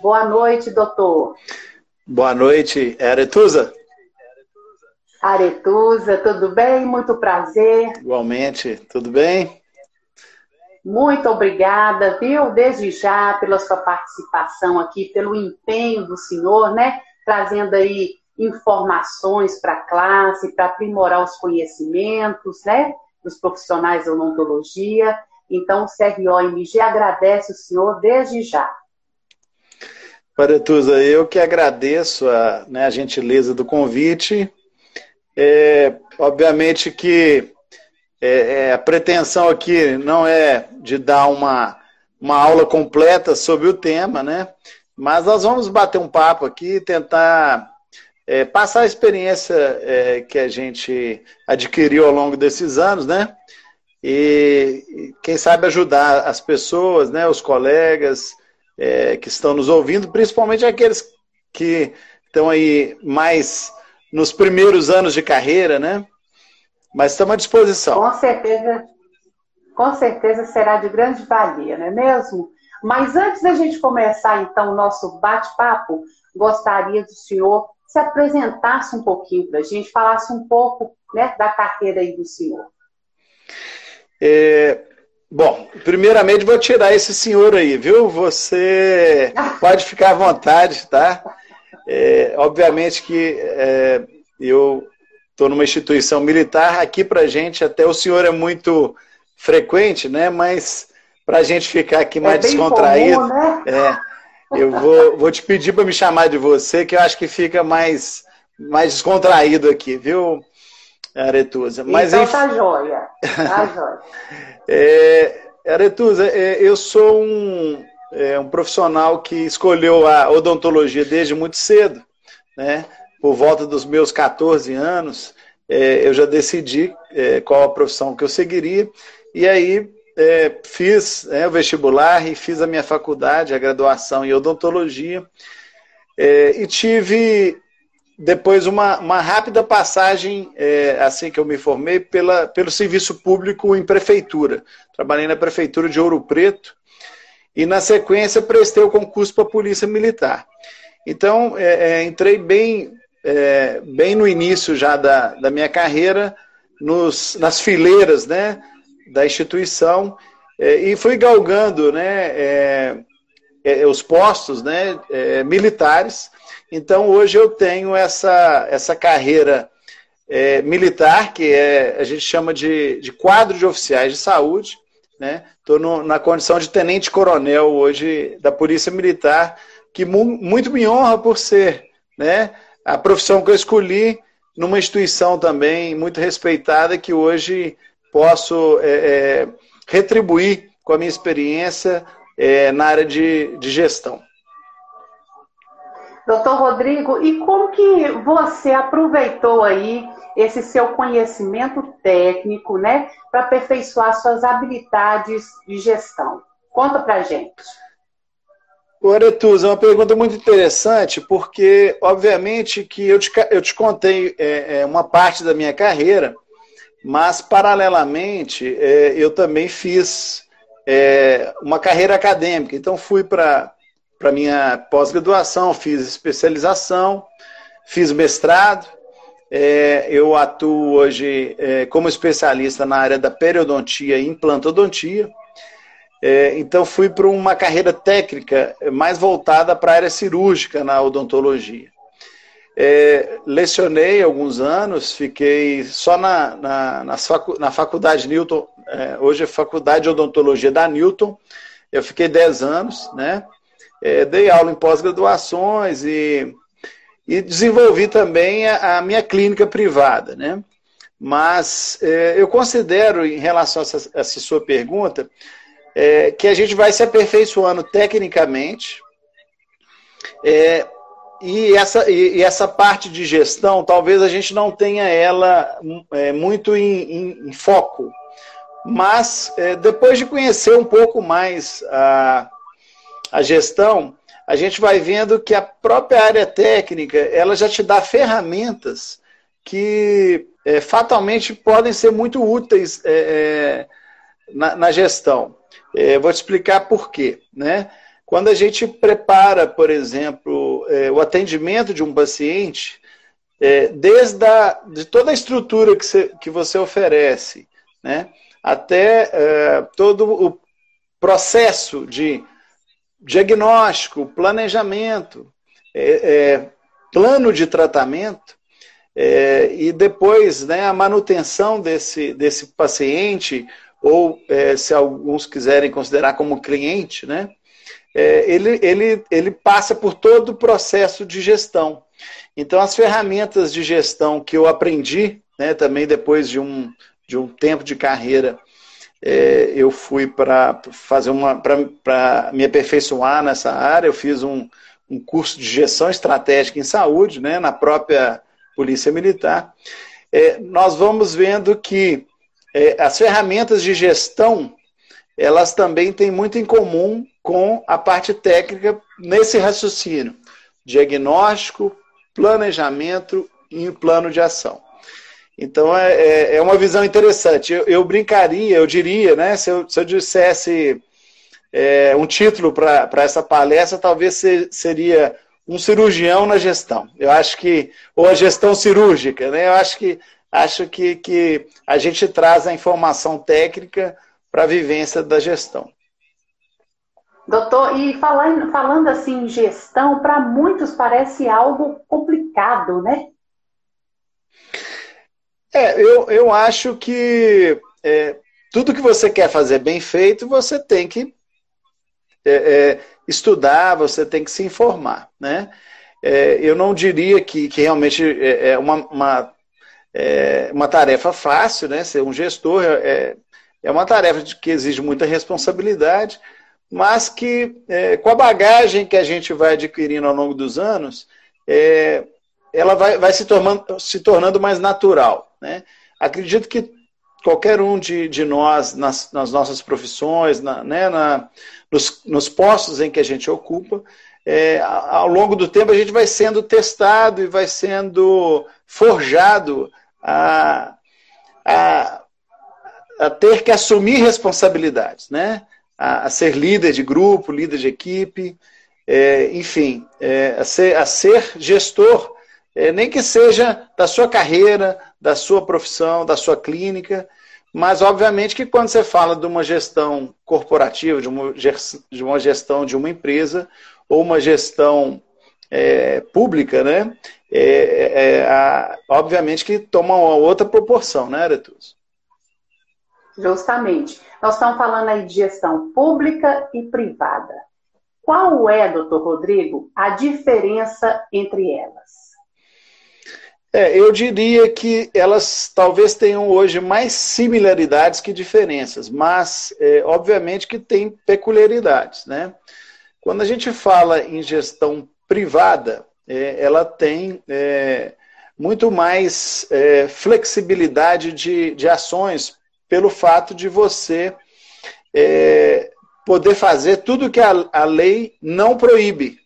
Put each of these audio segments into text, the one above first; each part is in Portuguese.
Boa noite, doutor. Boa noite, Aretusa. Aretusa, tudo bem? Muito prazer. Igualmente, tudo bem? Muito obrigada, viu, desde já, pela sua participação aqui, pelo empenho do senhor, né? Trazendo aí informações para a classe, para aprimorar os conhecimentos, né? Dos profissionais da odontologia. Então, o CRO-MG agradece o senhor desde já. Paretusa, eu que agradeço a, né, a gentileza do convite. É, obviamente que é, é, a pretensão aqui não é de dar uma, uma aula completa sobre o tema, né? Mas nós vamos bater um papo aqui, tentar é, passar a experiência é, que a gente adquiriu ao longo desses anos, né? E quem sabe ajudar as pessoas, né, os colegas é, que estão nos ouvindo, principalmente aqueles que estão aí mais nos primeiros anos de carreira, né? Mas estamos à disposição. Com certeza, com certeza será de grande valia, não é mesmo? Mas antes da gente começar, então, o nosso bate-papo, gostaria do senhor se apresentasse um pouquinho para a gente, falasse um pouco né, da carreira aí do senhor. É, bom, primeiramente vou tirar esse senhor aí, viu? Você pode ficar à vontade, tá? É, obviamente que é, eu estou numa instituição militar. Aqui para gente, até o senhor é muito frequente, né? Mas para a gente ficar aqui mais é descontraído, comum, né? é, eu vou, vou te pedir para me chamar de você, que eu acho que fica mais, mais descontraído aqui, viu, Aretusa? Mas, então tá joia, tá joia. é, Aretusa, é, eu sou um, é, um profissional que escolheu a odontologia desde muito cedo, né? por volta dos meus 14 anos, é, eu já decidi é, qual a profissão que eu seguiria, e aí é, fiz né, o vestibular e fiz a minha faculdade, a graduação em odontologia, e tive depois uma, uma rápida passagem, é, assim que eu me formei, pela, pelo serviço público em prefeitura. Trabalhei na prefeitura de Ouro Preto, e na sequência prestei o concurso para a Polícia Militar. Então, é, é, entrei bem é, bem no início já da, da minha carreira, nos, nas fileiras né, da instituição, é, e fui galgando né, é, os postos né, militares. Então, hoje eu tenho essa, essa carreira é, militar, que é, a gente chama de, de quadro de oficiais de saúde. Estou né? na condição de tenente-coronel hoje da Polícia Militar, que mu muito me honra por ser né, a profissão que eu escolhi numa instituição também muito respeitada que hoje posso é, é, retribuir com a minha experiência é, na área de, de gestão. Doutor Rodrigo, e como que você aproveitou aí esse seu conhecimento técnico, né, para aperfeiçoar suas habilidades de gestão? Conta para gente. O Aretuza, é uma pergunta muito interessante, porque, obviamente, que eu te, eu te contei é, é, uma parte da minha carreira, mas, paralelamente, é, eu também fiz é, uma carreira acadêmica. Então, fui para a minha pós-graduação, fiz especialização, fiz mestrado. É, eu atuo hoje é, como especialista na área da periodontia e implantodontia. É, então fui para uma carreira técnica mais voltada para a área cirúrgica na odontologia. É, lecionei alguns anos, fiquei só na, na, na, facu, na faculdade Newton, é, hoje é Faculdade de Odontologia da Newton, eu fiquei 10 anos, né? É, dei aula em pós-graduações e, e desenvolvi também a, a, minha clínica privada, né? Mas é, eu considero, em relação a essa, a essa sua pergunta, é, que a gente vai se aperfeiçoando tecnicamente. É, e, essa, e, e, essa parte de gestão, talvez a gente não tenha ela é, muito em, em, em, foco. Mas é, depois de conhecer um pouco mais a, a gestão, a gente vai vendo que a própria área técnica ela já te dá ferramentas que é, fatalmente podem ser muito úteis é, é, na, na, gestão. É, vou te explicar por quê. Né? quando a gente prepara, por exemplo, é, o atendimento de um paciente, é, desde a, de toda a estrutura que você, que você oferece, né, até todo o processo de diagnóstico, planejamento, é, é, plano de tratamento, é, e depois né, a manutenção desse, desse paciente, ou é, se alguns quiserem considerar como cliente, né, é, ele, ele, ele passa por todo o processo de gestão. Então, as ferramentas de gestão que eu aprendi, né, também depois de um, de um tempo de carreira, é, eu fui para fazer uma para me aperfeiçoar nessa área. Eu fiz um, um curso de gestão estratégica em saúde, né, na própria Polícia Militar. É, nós vamos vendo que é, as ferramentas de gestão elas também têm muito em comum com a parte técnica nesse raciocínio: diagnóstico, planejamento e plano de ação. Então é, é, é uma visão interessante. Eu, eu, brincaria, eu diria, né? Se eu, se eu dissesse é, um título para essa palestra, talvez seria um cirurgião na gestão. Eu acho que ou a gestão cirúrgica, né? Eu acho que acho que, que a gente traz a informação técnica para a vivência da gestão. Doutor, e falando, falando assim gestão, para muitos parece algo complicado, né? É, eu, eu acho que é, tudo que você quer fazer bem feito, você tem que é, é, estudar, você tem que se informar, né? É, eu não diria que, que realmente é, é uma, uma, é, uma tarefa fácil, né? Ser um gestor é, é uma tarefa que exige muita responsabilidade, mas que com a bagagem que a gente vai adquirindo ao longo dos anos, ela vai, vai se, tornando, se tornando mais natural. Né? Acredito que qualquer um de, de nós, nas, nas nossas profissões, na, né, na, nos, nos postos em que a gente ocupa, é, ao longo do tempo a gente vai sendo testado e vai sendo forjado a, a, a ter que assumir responsabilidades, né? a, a ser líder de grupo, líder de equipe, é, enfim, é, a, ser, a ser gestor é, nem que seja da sua carreira, da sua profissão, da sua clínica, mas obviamente que quando você fala de uma gestão corporativa, de uma, gestão de uma empresa, ou uma gestão é, pública, né? É, é, é a, obviamente que toma uma outra proporção, né, Aretus? Justamente. Nós estamos falando aí de gestão pública e privada. Qual é, doutor Rodrigo, a diferença entre elas? É, eu diria que elas talvez tenham hoje mais similaridades que diferenças, mas é, obviamente que tem peculiaridades. Né? Quando a gente fala em gestão privada, é, ela tem é, muito mais é, flexibilidade de, de ações pelo fato de você é, poder fazer tudo que a, a lei não proíbe.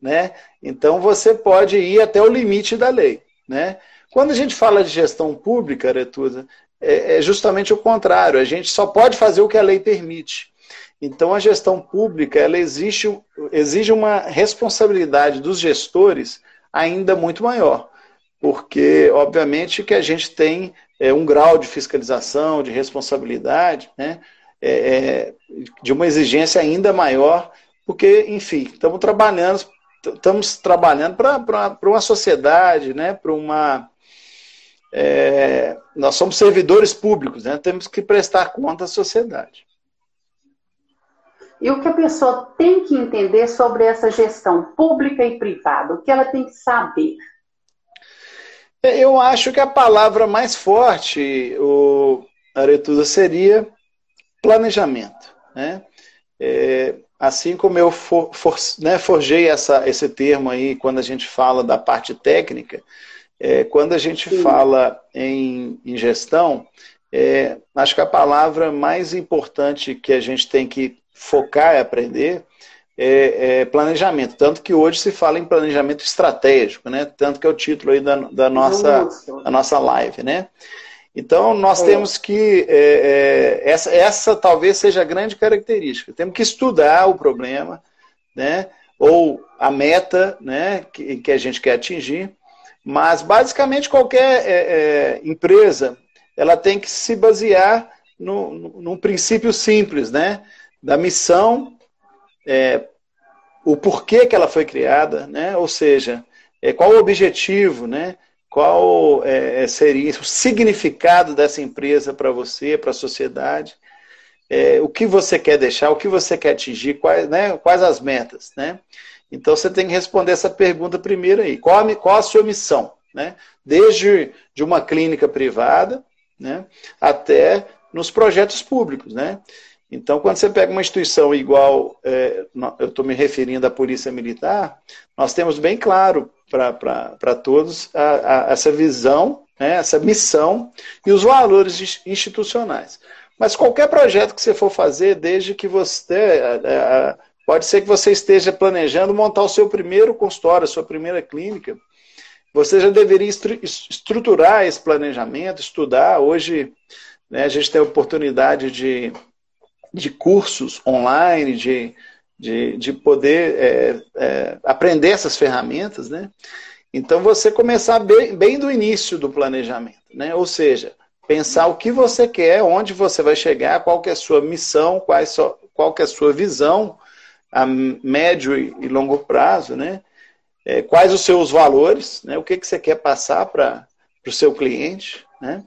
Né? Então você pode ir até o limite da lei. Né? Quando a gente fala de gestão pública, Aretusa, é, é justamente o contrário. A gente só pode fazer o que a lei permite. Então, a gestão pública ela exige, exige uma responsabilidade dos gestores ainda muito maior, porque, obviamente, que a gente tem é, um grau de fiscalização, de responsabilidade, né, é, é de uma exigência ainda maior, porque, enfim, estamos trabalhando estamos trabalhando para uma sociedade, né, para uma. É, nós somos servidores públicos, né, temos que prestar conta à sociedade. E o que a pessoa tem que entender sobre essa gestão pública e privada? O que ela tem que saber? É, eu acho que a palavra mais forte, o Aretusa, seria planejamento. Né? É, assim como eu for, for, né, forjei essa, esse termo aí quando a gente fala da parte técnica, é, quando a gente Sim. fala em, em gestão, é, acho que a palavra mais importante que a gente tem que focar e aprender é, é, planejamento. Tanto que hoje se fala em planejamento estratégico, né? Tanto que é o título aí da, da, nossa, da nossa live, né? Então, nós é. temos que. É, é, essa, essa talvez seja a grande característica. Temos que estudar o problema, né? ou a meta né, que, que a gente quer atingir. Mas, basicamente, qualquer é, é, empresa ela tem que se basear no, no, num princípio simples, né? Da missão, é, o porquê que ela foi criada, né? Ou seja, qual o objetivo, né? Qual é, seria o significado dessa empresa para você, para a sociedade? É, o que você quer deixar, o que você quer atingir, quais, né, quais as metas, né? Então você tem que responder essa pergunta primeiro aí. Qual a, qual a sua missão? Né? Desde de uma clínica privada né, até nos projetos públicos. Né? Então, quando você pega uma instituição igual, é, eu estou me referindo à Polícia Militar, nós temos bem claro para todos a, a, essa visão, né, essa missão e os valores institucionais. Mas qualquer projeto que você for fazer, desde que você. A, Pode ser que você esteja planejando montar o seu primeiro consultório, a sua primeira clínica. Você já deveria estruturar esse planejamento, estudar. Hoje né, a gente tem a oportunidade de, de cursos online, de, de, de poder é, é, aprender essas ferramentas. Né? Então você começar bem, bem do início do planejamento. Né? Ou seja, pensar o que você quer, onde você vai chegar, qual que é a sua missão, qual, é sua, qual que é a sua visão a médio e longo prazo, né? É, quais os seus valores, né? O que, que você quer passar para o seu cliente, né?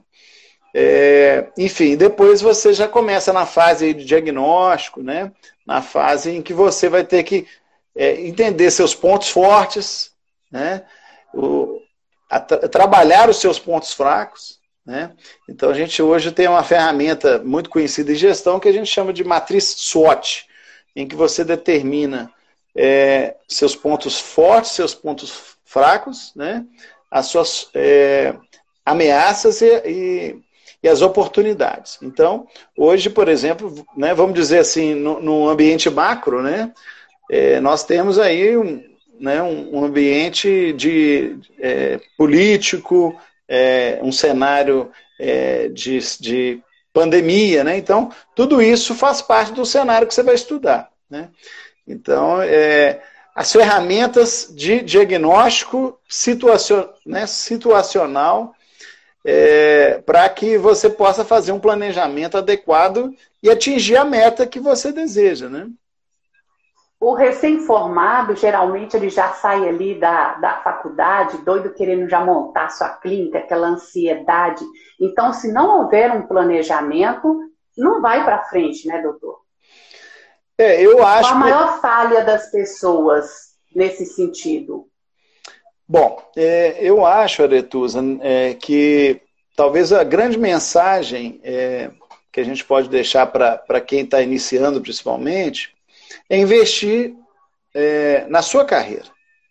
É, enfim, depois você já começa na fase de diagnóstico, né? Na fase em que você vai ter que é, entender seus pontos fortes, né? O, a, trabalhar os seus pontos fracos, né? Então a gente hoje tem uma ferramenta muito conhecida em gestão que a gente chama de matriz SWOT, em que você determina é, seus pontos fortes, seus pontos fracos, né? as suas é, ameaças e, e, e, as oportunidades. Então, hoje, por exemplo, né, vamos dizer assim, no, ambiente macro, né, é, nós temos aí um, né, um, ambiente de é, político, é, um cenário é, de, de pandemia, né? Então, tudo isso faz parte do cenário que você vai estudar, né? Então, é, as ferramentas de diagnóstico situacion, né, situacional é, para que você possa fazer um planejamento adequado e atingir a meta que você deseja, né? O recém-formado, geralmente, ele já sai ali da, da faculdade, doido querendo já montar sua clínica, aquela ansiedade. Então, se não houver um planejamento, não vai para frente, né, doutor? É, eu acho. Qual a maior que... falha das pessoas nesse sentido? Bom, é, eu acho, Aretusa, é, que talvez a grande mensagem é, que a gente pode deixar para quem está iniciando, principalmente, é investir é, na sua carreira,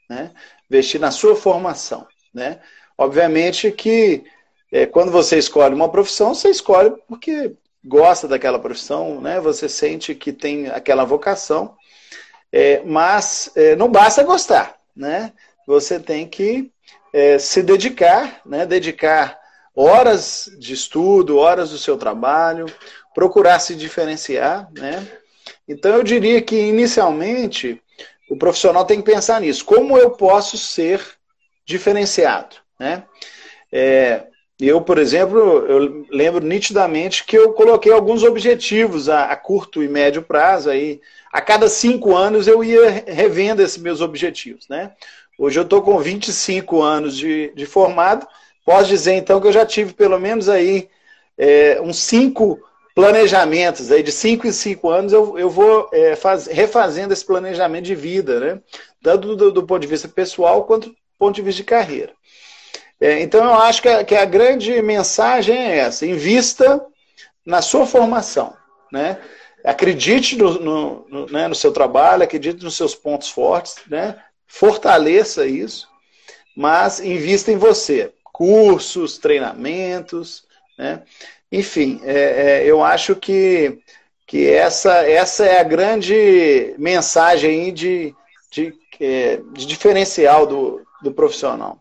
né? investir na sua formação. Né? Obviamente que é, quando você escolhe uma profissão, você escolhe porque gosta daquela profissão, né? você sente que tem aquela vocação, é, mas não basta gostar, né? Você tem que é, se dedicar, né? dedicar horas de estudo, horas do seu trabalho, procurar se diferenciar, né? Então eu diria que inicialmente o profissional tem que pensar nisso. Como eu posso ser diferenciado? Né? É, eu, por exemplo, eu lembro nitidamente que eu coloquei alguns objetivos a, a, curto e médio prazo. Aí, a cada cinco anos eu ia revendo esses meus objetivos. Né? Hoje eu estou com 25 anos de, de formado. Posso dizer então que eu já tive pelo menos aí é, uns cinco planejamentos, aí de 5 em 5 anos eu, eu vou é, faz, refazendo esse planejamento de vida, né? tanto do, do, ponto de vista pessoal quanto do ponto de vista de carreira. É, então eu acho que a, que a, grande mensagem é essa: invista na sua formação. Né? Acredite no, no, no, né, no seu trabalho, acredite nos seus pontos fortes, né? Fortaleça isso, mas invista em você. Cursos, treinamentos, né? Enfim, é, é, eu acho que, que essa, essa é a grande mensagem de, de, é, de diferencial do, do profissional.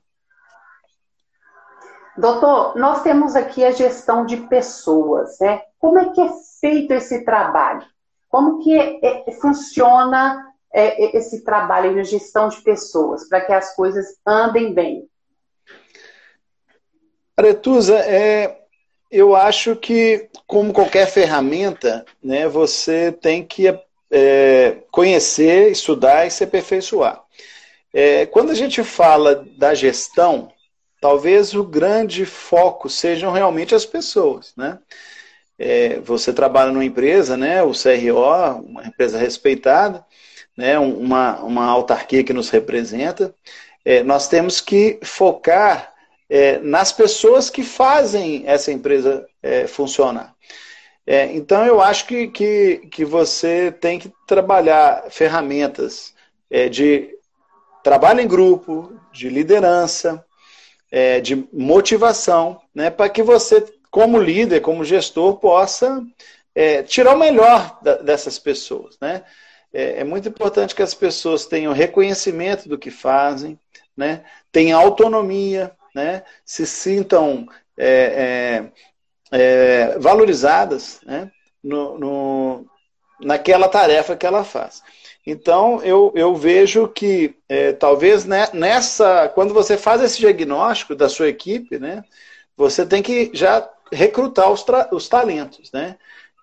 Doutor, nós temos aqui a gestão de pessoas, né? Como é que é feito esse trabalho? Como que é, funciona é, esse trabalho na gestão de pessoas, para que as coisas andem bem? Aretusa, é, eu acho que, como qualquer ferramenta, né, você tem que é, conhecer, estudar e se aperfeiçoar. É, quando a gente fala da gestão, talvez o grande foco sejam realmente as pessoas, né? É, você trabalha numa empresa, né, o CRO, uma empresa respeitada, né, uma, uma autarquia que nos representa, é, nós temos que focar é, nas pessoas que fazem essa empresa é, funcionar. É, então, eu acho que, que, que você tem que trabalhar ferramentas é, de trabalho em grupo, de liderança, é, de motivação, né, para que você, como líder, como gestor, possa tirar o melhor da, dessas pessoas. Né? É, é, muito importante que as pessoas tenham reconhecimento do que fazem, né, tenham autonomia, né, se sintam é, é, é, valorizadas né, no, no, naquela tarefa que ela faz. Então, eu, eu vejo que é, talvez né, nessa. Quando você faz esse diagnóstico da sua equipe, né, você tem que já recrutar os, os talentos. Né?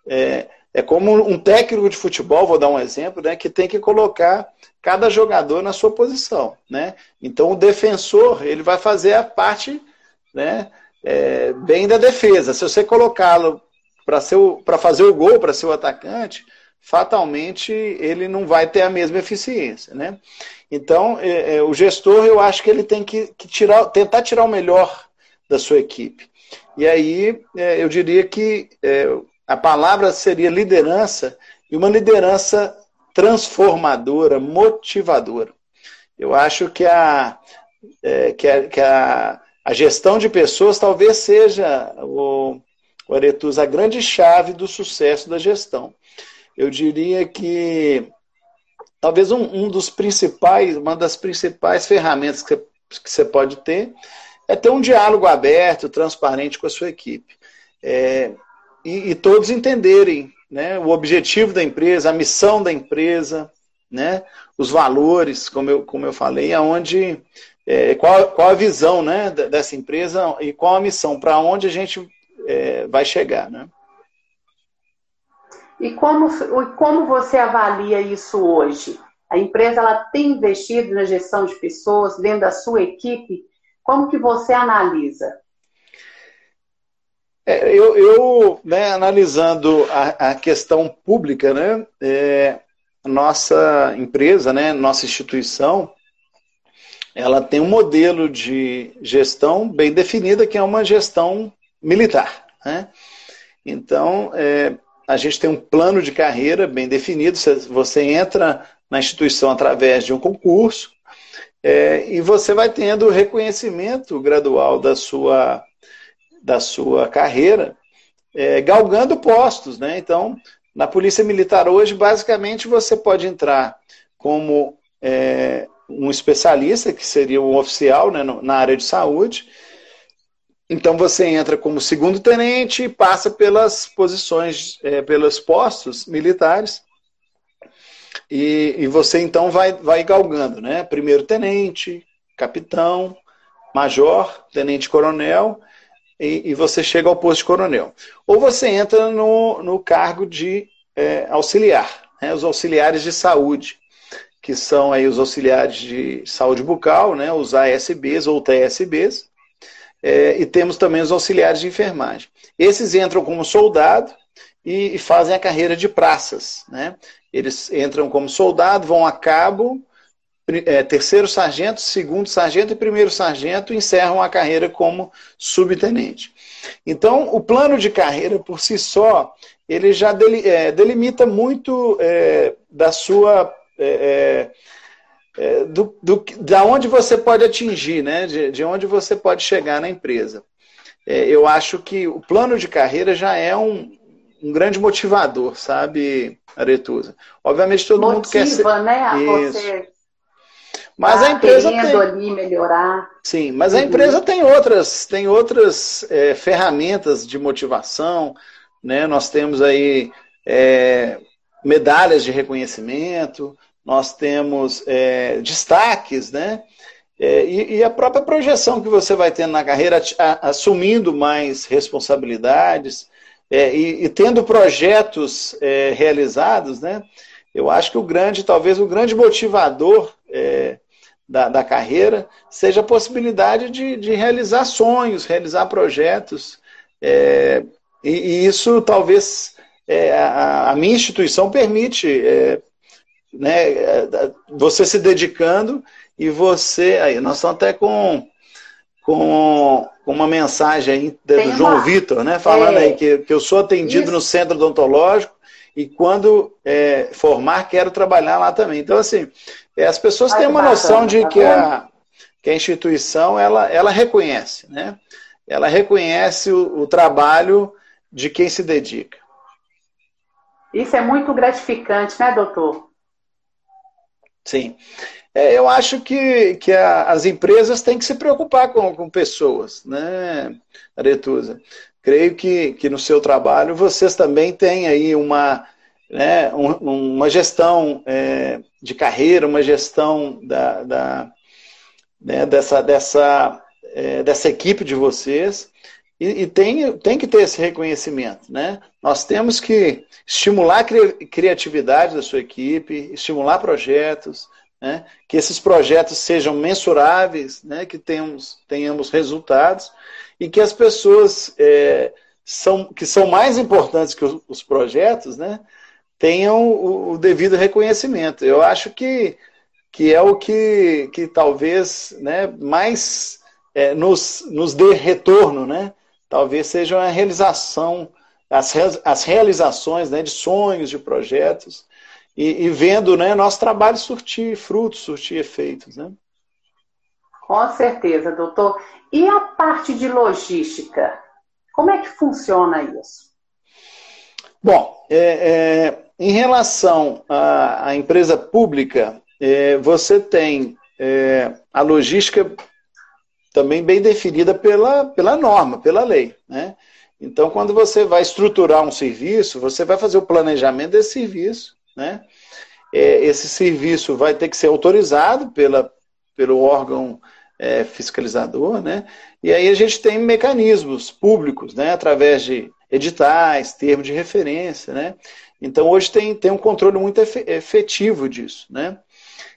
É, é como um técnico de futebol, vou dar um exemplo, né, que tem que colocar cada jogador na sua posição. Né? Então, o defensor ele vai fazer a parte né, é, bem da defesa. Se você colocá-lo para fazer o gol, para ser o atacante, fatalmente ele não vai ter a mesma eficiência. Né? Então, é, é, o gestor, eu acho que ele tem que, que tirar, tentar tirar o melhor da sua equipe. E aí, é, eu diria que é, a palavra seria liderança, e uma liderança transformadora, motivadora. Eu acho que a, é, que a, que a, a gestão de pessoas talvez seja o, o Aretus, a grande chave do sucesso da gestão eu diria que talvez um, um dos principais, uma das principais ferramentas que, que você pode ter é ter um diálogo aberto, transparente com a sua equipe. É, e, e, todos entenderem né, o objetivo da empresa, a missão da empresa, né, os valores, como eu, como eu falei, aonde, é, qual, qual a visão né, dessa empresa e qual a missão, para onde a gente é, vai chegar. Né? E como, como você avalia isso hoje? A empresa ela tem investido na gestão de pessoas dentro da sua equipe? Como que você analisa? É, eu, eu né, analisando a, a, questão pública, né, é, nossa empresa, né, nossa instituição, ela tem um modelo de gestão bem definida, que é uma gestão militar. Né? Então, é, a gente tem um plano de carreira bem definido. Você entra na instituição através de um concurso é, e você vai tendo reconhecimento gradual da sua, da sua carreira, é, galgando postos. Né? Então, na Polícia Militar hoje, basicamente, você pode entrar como é, um especialista, que seria um oficial né, na área de saúde, então você entra como segundo tenente e passa pelas posições, é, pelos postos militares. E, e, você então vai, vai galgando, né? Primeiro tenente, capitão, major, tenente coronel, e, e você chega ao posto de coronel. Ou você entra no, no cargo de é, auxiliar, né? os auxiliares de saúde, que são aí os auxiliares de saúde bucal, né? os ASBs ou TSBs, é, e temos também os auxiliares de enfermagem. Esses entram como soldado e, e fazem a carreira de praças. Né? Eles entram como soldado, vão a cabo, é, terceiro sargento, segundo sargento e primeiro sargento encerram a carreira como subtenente. Então, o plano de carreira por si só, ele já é, delimita muito é, da sua é, é é, do, do, da onde você pode atingir, né? de, de onde você pode chegar na empresa. Eu acho que o plano de carreira já é um, um grande motivador, sabe, Aretusa? Obviamente todo Motiva, mundo quer ser. né? A você mas tá a empresa tem ali melhorar. Sim, mas uhum. a empresa tem outras, tem outras é, ferramentas de motivação, né? Nós temos aí é, medalhas de reconhecimento, nós temos é, destaques, né? É, e, e, a própria projeção que você vai tendo na carreira, a, assumindo mais responsabilidades é, e, e, tendo projetos é, realizados, né? Eu acho que o grande, talvez o grande motivador é, da, da, carreira seja a possibilidade de, de realizar sonhos, realizar projetos. É, e, e, isso talvez é, a, a, minha instituição permite né, você se dedicando e você. Aí, nós estamos até com, com, com uma mensagem aí do João Vitor, né? Falando é, aí que, que eu sou atendido isso. no centro odontológico e quando é, formar, quero trabalhar lá também. Então, assim, é, as pessoas têm uma noção de tá que a, que a instituição ela, ela reconhece, né? Ela reconhece o, o trabalho de quem se dedica. Isso é muito gratificante, né, doutor? Sim. É, eu acho que, que a, as empresas têm que se preocupar com, com pessoas, né, Aretusa? Creio que, que no seu trabalho vocês também têm aí uma, né, um, uma gestão é, de carreira, uma gestão da, da né, dessa, dessa, é, dessa equipe de vocês. E, e, tem, tem que ter esse reconhecimento. Né? Nós temos que estimular a criatividade da sua equipe, estimular projetos, né? que esses projetos sejam mensuráveis, né? que tenhamos, tenhamos resultados e que as pessoas é, são, que são mais importantes que os, os projetos né? Tenham o, o, devido reconhecimento. Eu acho que, que é o que, que talvez né, mais é, nos, nos dê retorno, né? talvez seja a realização, as, as realizações né, de sonhos, de projetos, e, e, vendo né, nosso trabalho surtir frutos, surtir efeitos. Né? Com certeza, doutor. E a parte de logística? Como é que funciona isso? Bom, é, é, em relação à, à empresa pública, é, você tem é, a logística também bem definida pela, pela norma, pela lei. Né? Então, quando você vai estruturar um serviço, você vai fazer o planejamento desse serviço, né? É, esse serviço vai ter que ser autorizado pela, pelo órgão é, fiscalizador, né? E aí a gente tem mecanismos públicos, né? Através de editais, termos de referência, né? Então hoje tem, tem um controle muito efetivo disso, né?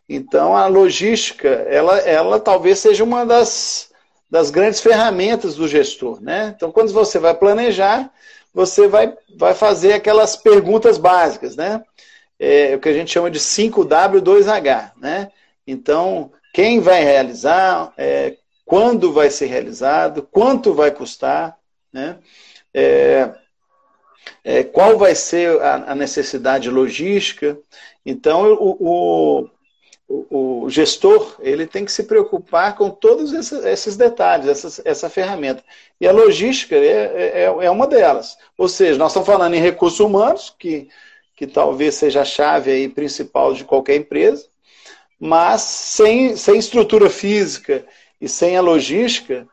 Então a logística, ela, ela talvez seja uma das, das grandes ferramentas do gestor, né? Então quando você vai planejar, você vai, vai fazer aquelas perguntas básicas, né? é, o que a gente chama de 5W2H. Né? Então, quem vai realizar, é, quando vai ser realizado, quanto vai custar, né? É, é, qual vai ser a, a, necessidade logística. Então, o, o, o, gestor ele tem que se preocupar com todos esses, esses detalhes, essa, essa ferramenta. E a logística é, é, é uma delas. Ou seja, nós estamos falando em recursos humanos, que que talvez seja a chave aí principal de qualquer empresa, mas sem, sem estrutura física e sem a logística,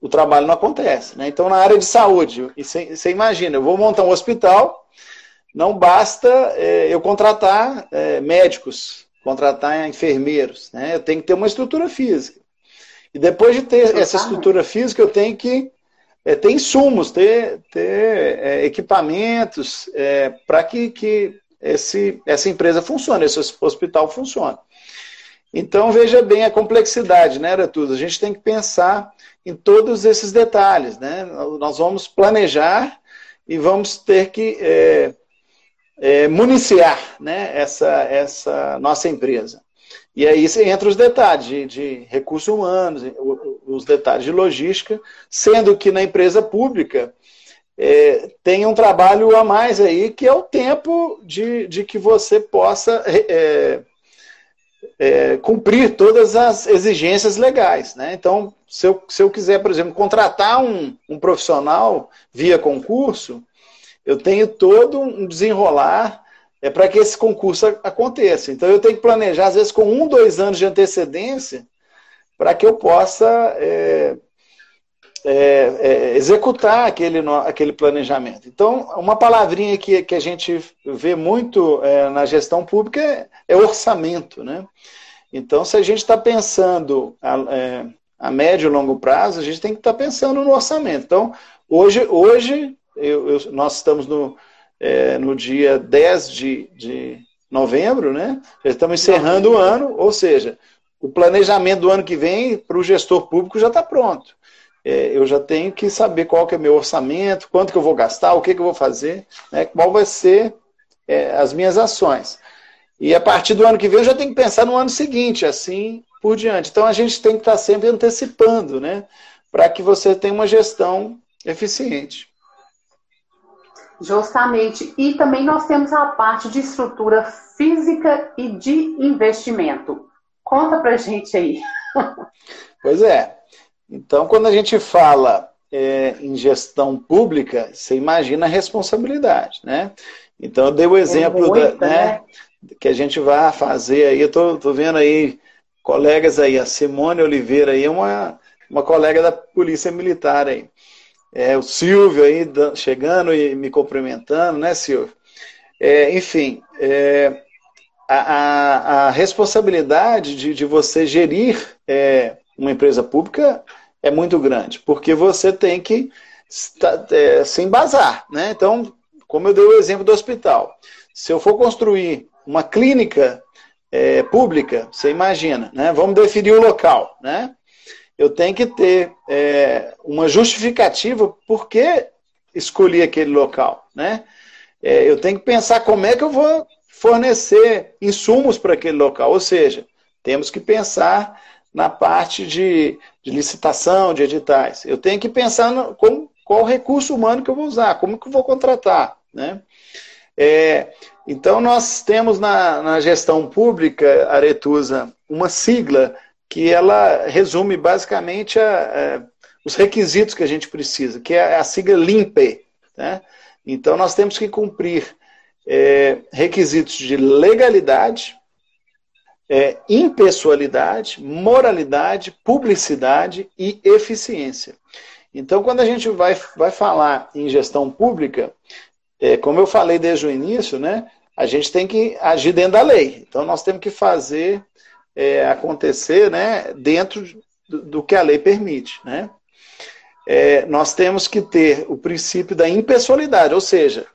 o trabalho não acontece. Né? Então, na área de saúde, você imagina, eu vou montar um hospital, não basta é, eu contratar é, médicos, contratar enfermeiros, né? eu tenho que ter uma estrutura física. E depois de ter essa estrutura física, eu tenho que é, ter insumos, ter, ter equipamentos para que, que esse, essa empresa funcione, esse hospital funcione. Então, veja bem a complexidade, né, Aratuza? A gente tem que pensar em todos esses detalhes, né? Nós vamos planejar e vamos ter que é, é, municiar né, essa, essa nossa empresa. E aí entra os detalhes de, de recursos humanos, os detalhes de logística, sendo que na empresa pública é, tem um trabalho a mais aí, que é o tempo de, de que você possa é, é, cumprir todas as exigências legais. Né? Então, se eu, se eu quiser, por exemplo, contratar um, um profissional via concurso, eu tenho todo um desenrolar é para que esse concurso aconteça. Então eu tenho que planejar, às vezes, com um, dois anos de antecedência, para que eu possa é, é, é, executar aquele, aquele planejamento. Então, uma palavrinha que, que a gente vê muito é, na gestão pública é, é, orçamento. Né? Então, se a gente está pensando a, é, a, médio e longo prazo, a gente tem que estar tá pensando no orçamento. Então, hoje, hoje eu, eu, nós estamos no, é, no dia 10 de, de novembro, né? já estamos encerrando o ano, ou seja, o planejamento do ano que vem para o gestor público já está pronto é, eu já tenho que saber qual que é meu orçamento, quanto que eu vou gastar, o que, que eu vou fazer, né, qual vai ser é, as minhas ações. E a partir do ano que vem eu já tenho que pensar no ano seguinte, assim por diante. Então a gente tem que estar sempre antecipando, né? Para que você tenha uma gestão eficiente. Justamente. E também nós temos a parte de estrutura física e de investimento. Conta pra gente aí. Pois é. Então, quando a gente fala é, em gestão pública, você imagina a responsabilidade, né? Então, eu dei o exemplo é muita, da, né, né? que a gente vai fazer aí. Eu tô, tô vendo aí colegas aí, a Simone Oliveira aí é uma, uma colega da Polícia Militar aí. É, o Silvio aí chegando e me cumprimentando, né, Silvio? É, enfim, é, a, a, a, responsabilidade de, de você gerir é, uma empresa pública é muito grande, porque você tem que é, se embasar. Né? Então, como eu dei o exemplo do hospital, se eu for construir uma clínica é, pública, você imagina, né? vamos definir o local. Né? Eu tenho que ter é, uma justificativa por que escolhi aquele local. Né? É, eu tenho que pensar como é que eu vou fornecer insumos para aquele local. Ou seja, temos que pensar na parte de, de licitação, de editais. Eu tenho que pensar no, como, qual recurso humano que eu vou usar, como que eu vou contratar. Né? É, então, nós temos na, na gestão pública, Aretusa, uma sigla que ela resume basicamente a, a, os requisitos que a gente precisa, que é a sigla LIMPE. Né? Então, nós temos que cumprir é, requisitos de legalidade, é, impessoalidade, moralidade, publicidade e eficiência. Então, quando a gente vai, vai falar em gestão pública, é, como eu falei desde o início, né, a gente tem que agir dentro da lei. Então, nós temos que fazer é, acontecer né, dentro do, do, que a lei permite. Né? É, nós temos que ter o princípio da impessoalidade, ou seja,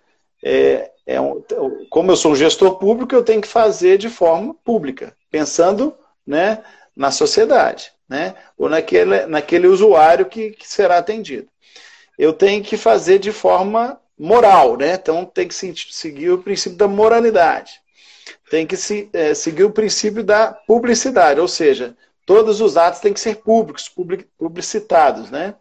é, é um, como eu sou um gestor público, eu tenho que fazer de forma pública, pensando né, na sociedade, né, ou naquele, naquele usuário que, que será atendido. Eu tenho que fazer de forma moral, né? então tem que seguir o princípio da moralidade. Tem que se, é, seguir o princípio da publicidade, ou seja, todos os atos têm que ser públicos, publicitados, né?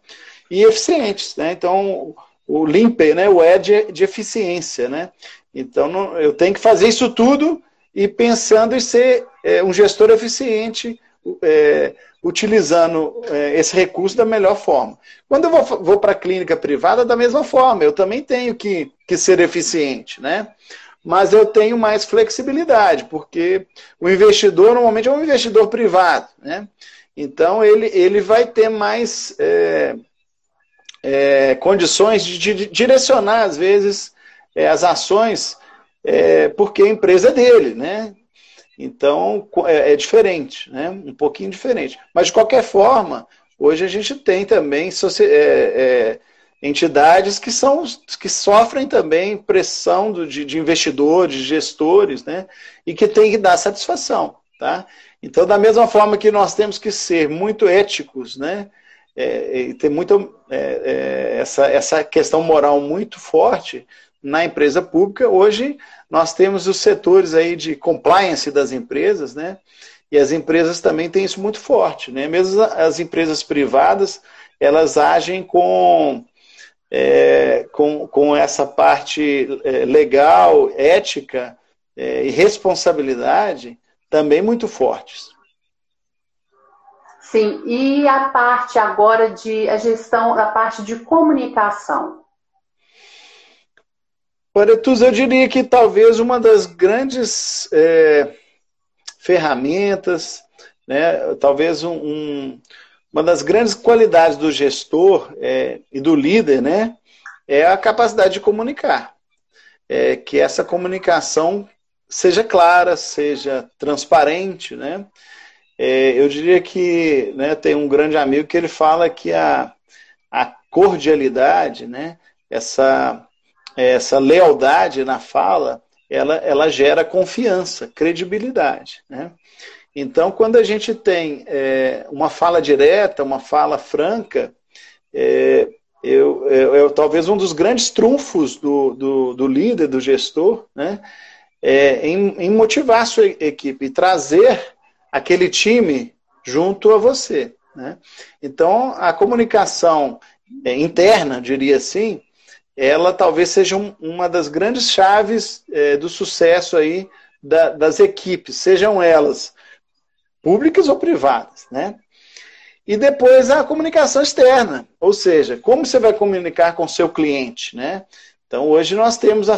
E eficientes, né? Então, o limpe, né? O E de, de eficiência, né? Então não, eu tenho que fazer isso tudo e pensando em ser é, um gestor eficiente, é, utilizando é, esse recurso da melhor forma. Quando eu vou, vou para a clínica privada, da mesma forma, eu também tenho que, que ser eficiente, né? Mas eu tenho mais flexibilidade, porque o investidor normalmente é um investidor privado, né? Então ele, ele vai ter mais é, é, condições de, de, direcionar, às vezes, é, as ações, é, porque a empresa é dele, né? Então, é, é, diferente, né? Um pouquinho diferente. Mas, de qualquer forma, hoje a gente tem também é, é, entidades que, são, que sofrem também pressão do, de, de investidores, de gestores, né? E que tem que dar satisfação, tá? Então, da mesma forma que nós temos que ser muito éticos, né? é, e ter muita é, é, essa, essa questão moral muito forte na empresa pública. Hoje nós temos os setores aí de compliance das empresas, né? E as empresas também têm isso muito forte, né? Mesmo as empresas privadas, elas agem com é, com, com essa parte é, legal, ética é, e responsabilidade também muito fortes. Sim, e a parte agora de a gestão da parte de comunicação? Paretus, eu diria que talvez uma das grandes é, ferramentas, né, talvez um, um, uma das grandes qualidades do gestor é, e do líder, né, é a capacidade de comunicar. É, que essa comunicação seja clara, seja transparente, né? É, eu diria que né, tem um grande amigo que ele fala que a, a cordialidade, né, essa, essa lealdade na fala, ela, ela gera confiança, credibilidade. Né? Então, quando a gente tem é, uma fala direta, uma fala franca, é, eu, eu, eu, talvez um dos grandes trunfos do, do, do líder, do gestor, né, é, em, em motivar a sua equipe trazer aquele time junto a você. Né? Então, a comunicação é, interna, diria assim, ela talvez seja um, uma das grandes chaves é, do sucesso aí da, das equipes, sejam elas públicas ou privadas, né? E depois a comunicação externa, ou seja, como você vai comunicar com o seu cliente, né? Então, hoje nós temos a,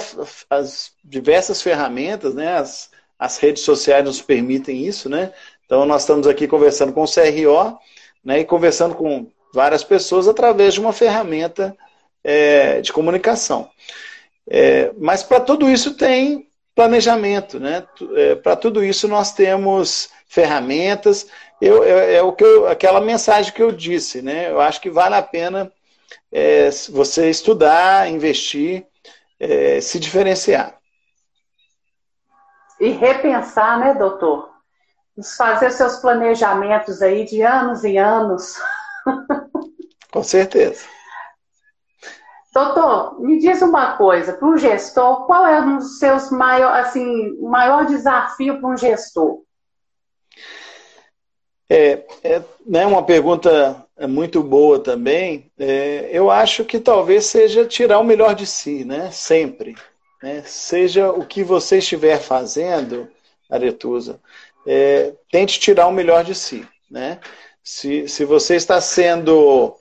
as diversas ferramentas, né? As, as redes sociais nos permitem isso, né? Então, nós estamos aqui conversando com o CRO né, e conversando com várias pessoas através de uma ferramenta é, de comunicação. É, mas para tudo isso tem planejamento, né? É, para tudo isso nós temos ferramentas. Eu, é, é o que eu, aquela mensagem que eu disse, né? Eu acho que vale a pena é, você estudar, investir, é, se diferenciar. E repensar, né, doutor? Fazer seus planejamentos aí de anos e anos. Com certeza. Doutor, me diz uma coisa, para um gestor, qual é um dos seus maior, assim, maior desafio para um gestor? É, é né, uma pergunta muito boa também. É, eu acho que talvez seja tirar o melhor de si, né? Sempre. Né? Seja o que você estiver fazendo, Aretusa, é, tente tirar o melhor de si, né? Se, se você está sendo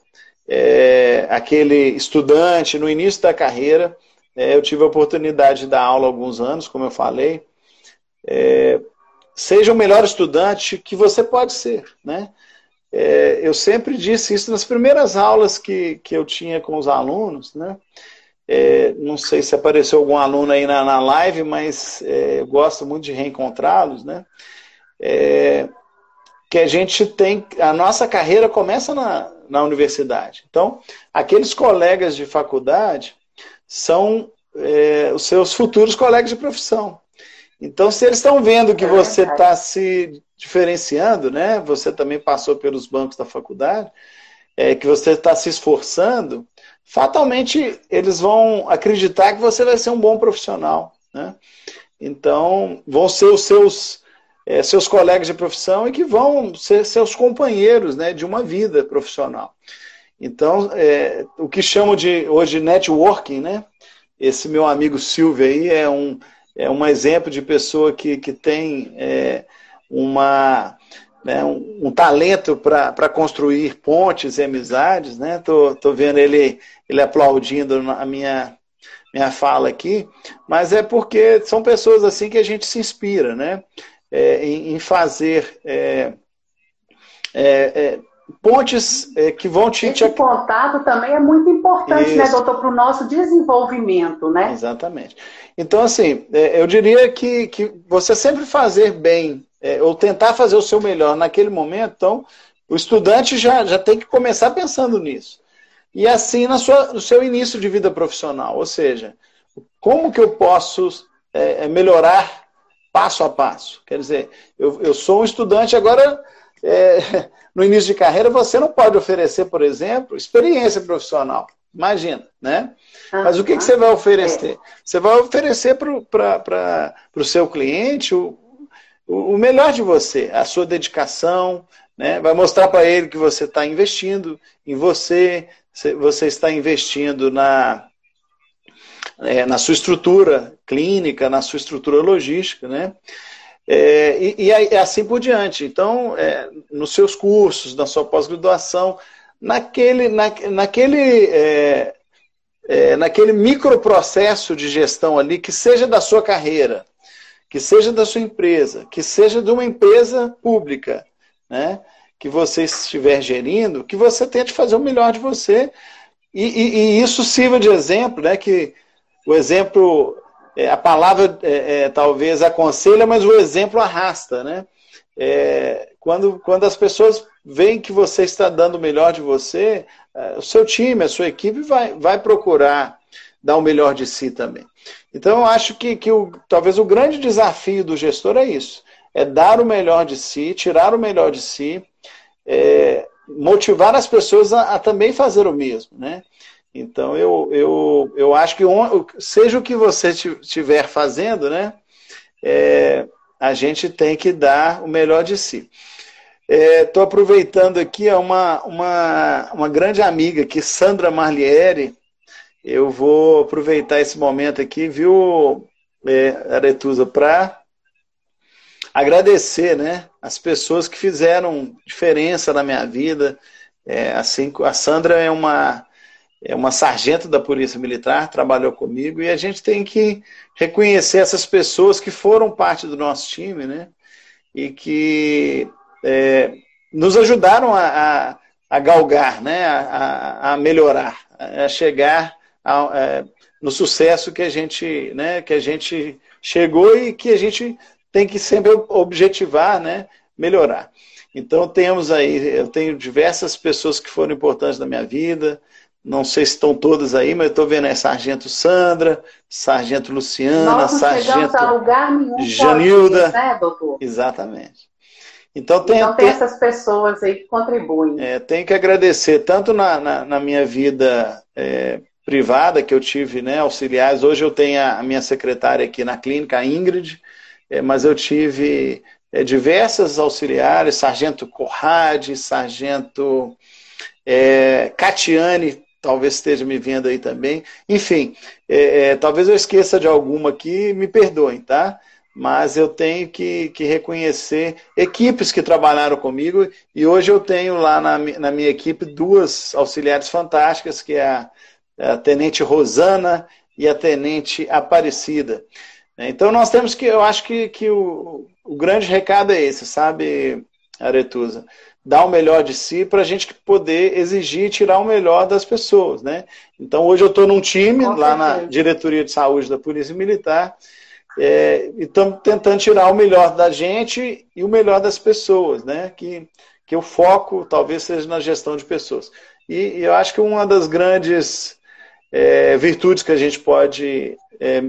é, aquele estudante no início da carreira, é, eu tive a oportunidade de dar aula há alguns anos, como eu falei, é, seja o melhor estudante que você pode ser, né? É, eu sempre disse isso nas primeiras aulas que, que eu tinha com os alunos, né? É, não sei se apareceu algum aluno aí na, na live, mas é, eu gosto muito de reencontrá-los, né? É, que a gente tem, a nossa carreira começa na, na universidade. Então, aqueles colegas de faculdade são é, os seus futuros colegas de profissão. Então, se eles estão vendo que é você está se diferenciando, né? Você também passou pelos bancos da faculdade, é, que você está se esforçando, fatalmente eles vão acreditar que você vai ser um bom profissional, né? Então, vão ser os seus é, seus colegas de profissão e que vão ser seus companheiros, né, de uma vida profissional. Então, é, o que chamo de hoje networking, né? Esse meu amigo Silvio aí é um é um exemplo de pessoa que, que tem é, uma, né, um, um, talento para construir pontes e amizades. Né? Tô, tô vendo ele, ele aplaudindo a minha, minha fala aqui, mas é porque são pessoas assim que a gente se inspira, né? É, em, em, fazer é, é, é pontes é, que vão te. Esse contato também é muito importante, né, Isso. né, doutor, para o nosso desenvolvimento, né? Exatamente. Então, assim, é, eu diria que, que você sempre fazer bem, ou tentar fazer o seu melhor naquele momento, então, o estudante já, já tem que começar pensando nisso. E assim na sua, no seu início de vida profissional, ou seja, como que eu posso melhorar passo a passo? Quer dizer, eu, eu sou um estudante agora é, no início de carreira, você não pode oferecer, por exemplo, experiência profissional. Imagina, né? Mas o que, que você vai oferecer? Você vai oferecer para o seu cliente o, o melhor de você, a sua dedicação, né? vai mostrar para ele que você está investindo em você, você está investindo na, é, na sua estrutura clínica, na sua estrutura logística, né? É, e, e, é assim por diante. Então, é, nos seus cursos, na sua pós-graduação, naquele, na, naquele, é, é, naquele microprocesso de gestão ali, que seja da sua carreira, que seja da sua empresa, que seja de uma empresa pública, né? que você estiver gerindo, que você tente fazer o melhor de você e, e, e isso sirva de exemplo, né? Que o exemplo, é, a palavra é, é, talvez aconselha, mas o exemplo arrasta, né? É, quando, quando as pessoas veem que você está dando o melhor de você, é, o seu time, a sua equipe vai, vai procurar dar o melhor de si também. Então, eu acho que, que o, talvez o grande desafio do gestor é isso: é dar o melhor de si, tirar o melhor de si, é, motivar as pessoas a, a, também fazer o mesmo, né? Então, eu, eu, eu acho que seja o que você estiver fazendo, né? É, a gente tem que dar o melhor de si. Estou é, aproveitando aqui uma, uma, uma grande amiga aqui, Sandra Marliere. Eu vou aproveitar esse momento aqui, viu, é, Aretusa, para agradecer né, as pessoas que fizeram diferença na minha vida. É, assim, a Sandra é uma, é uma sargento da Polícia Militar, trabalhou comigo, e a gente tem que reconhecer essas pessoas que foram parte do nosso time, né? E que é, nos ajudaram a, a, a galgar, né? A, a, melhorar, a chegar a, é, no sucesso que a gente, né? Que a gente chegou e que a gente tem que sempre objetivar, né? Melhorar. Então temos aí, eu tenho diversas pessoas que foram importantes na minha vida, não sei se estão todas aí, mas eu estou vendo aí Sargento Sandra, Sargento Luciana, não Sargento a lugar nenhum Janilda. né, doutor? Exatamente. Então tem, então tem, tem essas pessoas aí que contribuem. É, tenho que agradecer tanto na, na, na minha vida é, privada, que eu tive né, auxiliares. Hoje eu tenho a, a minha secretária aqui na clínica, a Ingrid, é, mas eu tive é, diversas auxiliares, Sargento Corrade, Sargento é, Catiane, talvez esteja me vendo aí também. Enfim, é, é, talvez eu esqueça de alguma aqui, me perdoem, tá? Mas eu tenho que, que reconhecer equipes que trabalharam comigo e hoje eu tenho lá na, na minha equipe duas auxiliares fantásticas, que é a, a Tenente Rosana e a Tenente Aparecida. Então nós temos que, eu acho que, que o, o grande recado é esse, sabe, Aretusa? Dar o melhor de si para a gente poder exigir tirar o melhor das pessoas, né? Então hoje eu estou num time lá na diretoria de saúde da Polícia Militar é, e estamos tentando tirar o melhor da gente e o melhor das pessoas, né? Que que o foco talvez seja na gestão de pessoas. E, e eu acho que uma das grandes é, virtudes que a gente pode é,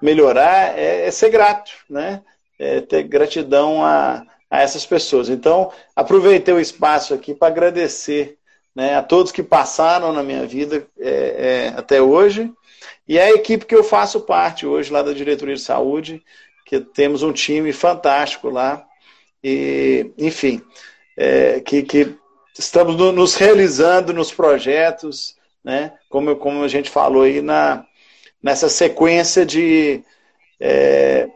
melhorar é, é, ser grato, né? É ter gratidão a a essas pessoas. Então, aproveitei o espaço aqui para agradecer né, a todos que passaram na minha vida é, é, até hoje e a equipe que eu faço parte hoje lá da Diretoria de Saúde, que temos um time fantástico lá e, enfim, é, que, que, estamos no, nos realizando nos projetos, né, como, como a gente falou aí na, nessa sequência de, é,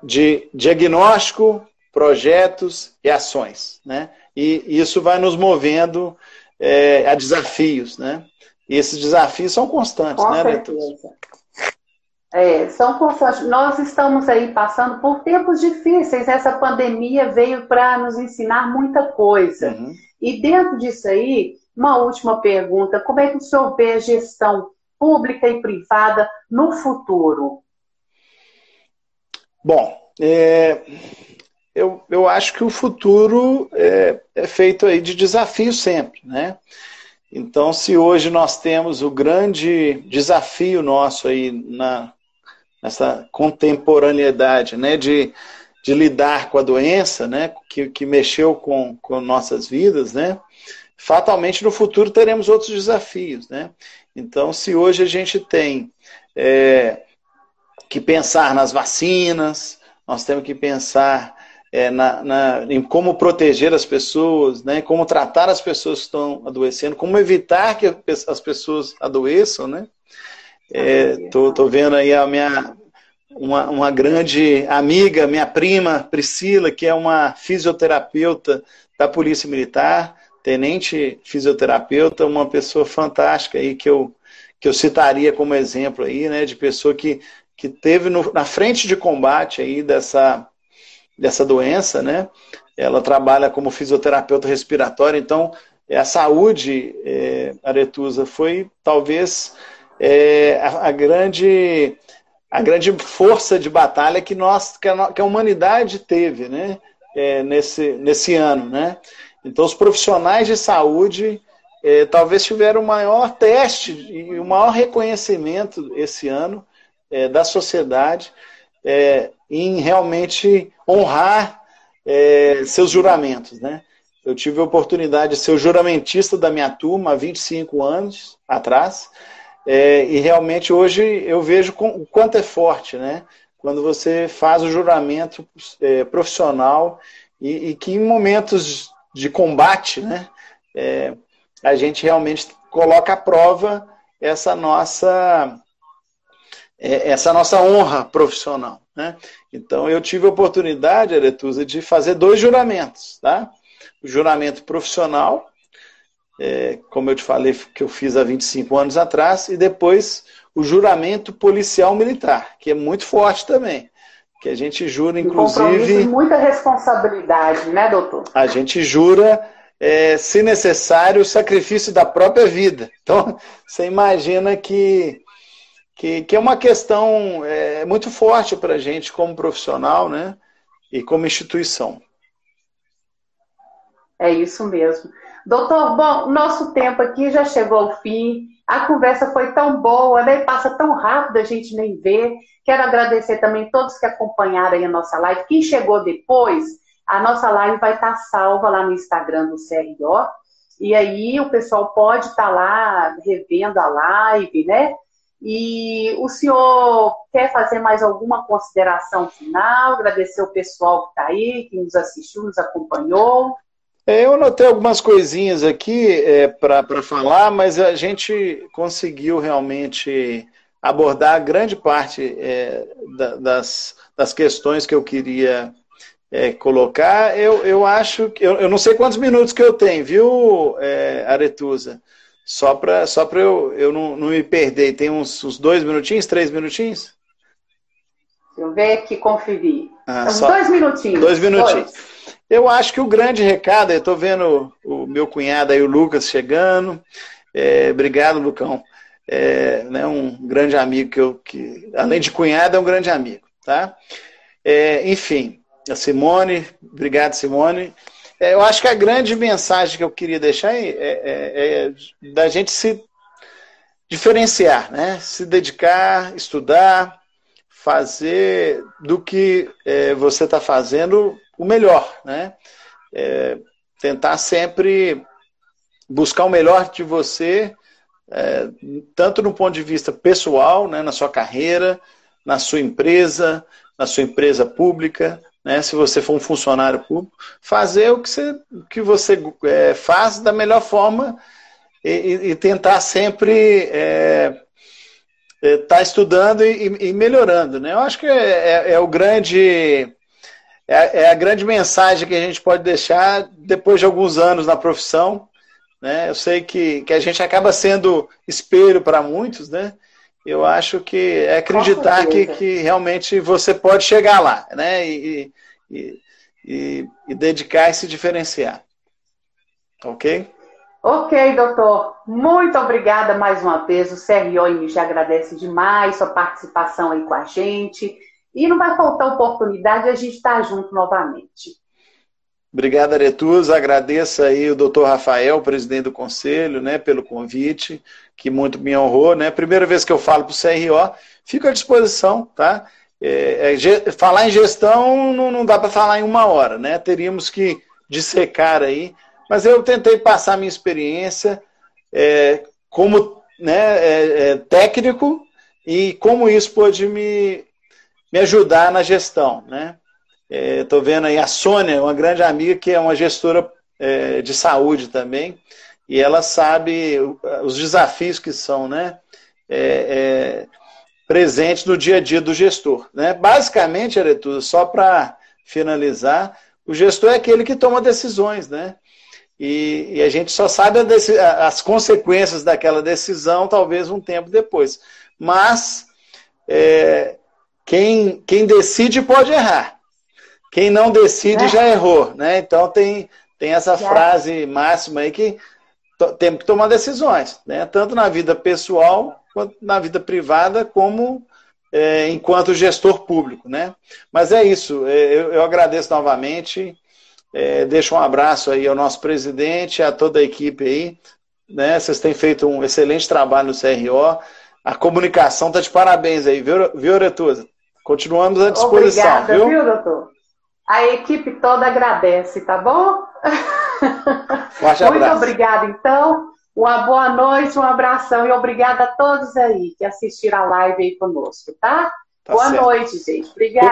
de diagnóstico, projetos e ações, né? E isso vai nos movendo é, a desafios, né? E esses desafios são constantes, Com né, certeza. É, são constantes. Nós estamos aí passando por tempos difíceis. Essa pandemia veio para nos ensinar muita coisa. Uhum. E dentro disso aí, uma última pergunta: como é que o senhor vê a gestão pública e privada no futuro? Bom, é, eu, eu acho que o futuro é, é feito aí de desafio sempre, né? Então, se hoje nós temos o grande desafio nosso aí na, nessa contemporaneidade, né, de, de lidar com a doença, né, que, que mexeu com, com nossas vidas, né, fatalmente no futuro teremos outros desafios, né. Então, se hoje a gente tem é, que pensar nas vacinas, nós temos que pensar é, na, na, em como proteger as pessoas, né, como tratar as pessoas que estão adoecendo, como evitar que as pessoas adoeçam, né? Estou é, tô, vendo aí a minha uma, uma grande amiga, minha prima Priscila, que é uma fisioterapeuta da Polícia Militar, tenente fisioterapeuta, uma pessoa fantástica aí que eu, que eu citaria como exemplo aí, né, de pessoa que, que teve no, na frente de combate aí dessa dessa doença, né? Ela trabalha como fisioterapeuta respiratória, então a saúde, é, Aretusa, foi talvez é, a, a, grande a grande força de batalha que nós que a, que a humanidade teve, né? É, nesse nesse ano, né? Então os profissionais de saúde é, talvez tiveram o maior teste e o maior reconhecimento esse ano é, da sociedade é, em realmente honrar é, seus juramentos. Né? Eu tive a oportunidade de ser o juramentista da minha turma há 25 anos atrás, é, e realmente hoje eu vejo o quanto é forte, né? Quando você faz o juramento é, profissional e, e, que em momentos de combate, né? É, a gente realmente coloca à prova essa nossa essa nossa honra profissional. Né? Então, eu tive a oportunidade, Aretusa, de fazer dois juramentos. Tá? O juramento profissional, é, como eu te falei, que eu fiz há 25 anos atrás, e depois o juramento policial militar, que é muito forte também. Que a gente jura, inclusive. muita responsabilidade, né, doutor? A gente jura é, se necessário, o sacrifício da própria vida. Então, você imagina que, que, que é uma questão é, muito forte para a gente como profissional né? e como instituição. É isso mesmo. Doutor, bom, nosso tempo aqui já chegou ao fim. A conversa foi tão boa, né? Passa tão rápido, a gente nem vê. Quero agradecer também todos que acompanharam a nossa live. Quem chegou depois, a nossa live vai estar salva lá no Instagram do CRO. E aí o pessoal pode estar lá revendo a live, né? E o senhor quer fazer mais alguma consideração final? Agradecer o pessoal que está aí, que nos assistiu, nos acompanhou. É, eu anotei algumas coisinhas aqui é, para falar, mas a gente conseguiu realmente abordar grande parte é, da, das, das questões que eu queria é, colocar, eu, eu acho que. Eu, eu não sei quantos minutos que eu tenho, viu, é, Aretusa? Só para só eu, eu não, não me perder. Tem uns, uns dois minutinhos, três minutinhos? Deixa eu ver aqui, conferir. Ah. Dois minutinhos. Dois minutinhos. Dois. Eu acho que o grande recado, eu estou vendo o meu cunhado aí, o Lucas, chegando. É, obrigado, Lucão. É, né, um grande amigo que eu, que, além de cunhado, é um grande amigo, tá? É, enfim, a Simone, obrigado, Simone. É, eu acho que a grande mensagem que eu queria deixar é, é, é da gente se diferenciar, né? Se dedicar, estudar, fazer do que é, você está fazendo o melhor, né? É, tentar sempre buscar o melhor de você, é, tanto no ponto de vista pessoal, né, na sua carreira, na sua empresa, na sua empresa pública, né, se você for um funcionário público, fazer o que você, que você é, faz da melhor forma e, e tentar sempre estar é, é, tá estudando e, e, melhorando. Né? Eu acho que é, é, é o grande. É, é, a grande mensagem que a gente pode deixar depois de alguns anos na profissão. Né? Eu sei que, que a gente acaba sendo espelho para muitos, né? Eu acho que é acreditar que, que realmente você pode chegar lá, né? E, e, e, e dedicar e se diferenciar. Ok? Ok, doutor. Muito obrigada mais uma vez. O CRO já agradece demais sua participação aí com a gente. E não vai faltar oportunidade de a gente estar junto novamente. Obrigado, Aretus. Agradeço aí o doutor Rafael, presidente do conselho, né, pelo convite, que muito me honrou. Né? Primeira vez que eu falo para o CRO, fico à disposição, tá? É, é, falar em gestão não, não dá para falar em uma hora, né? Teríamos que dissecar aí. Mas eu tentei passar minha experiência é, como né, é, é, técnico e como isso pode me, me ajudar na gestão, né? Estou é, vendo aí a Sônia, uma grande amiga que é uma gestora de saúde também, e ela sabe os desafios que são né, é, é, presentes no dia a dia do gestor. Né? Basicamente, Aretuza, só para finalizar, o gestor é aquele que toma decisões, né? E, e a gente só sabe as consequências daquela decisão, talvez um tempo depois. Mas é, quem, quem decide pode errar. quem não decide é. já errou, né? Então tem, tem essa frase máxima aí que temos que tomar decisões, né? Tanto na vida pessoal quanto na vida privada, como é, enquanto gestor público, né? Mas é isso. É, eu, eu agradeço novamente. É, deixo um abraço aí ao nosso presidente, a toda a equipe aí. Né? Vocês têm feito um excelente trabalho no CRO. A comunicação está de parabéns aí, viu, viu Retusa? Continuamos à disposição, Obrigada, viu? viu, doutor? A equipe toda agradece, tá bom? Forte Muito obrigada, então. Uma boa noite, um abração e obrigada a todos aí que assistiram a live aí conosco, tá? tá boa certo. noite, gente. Obrigada.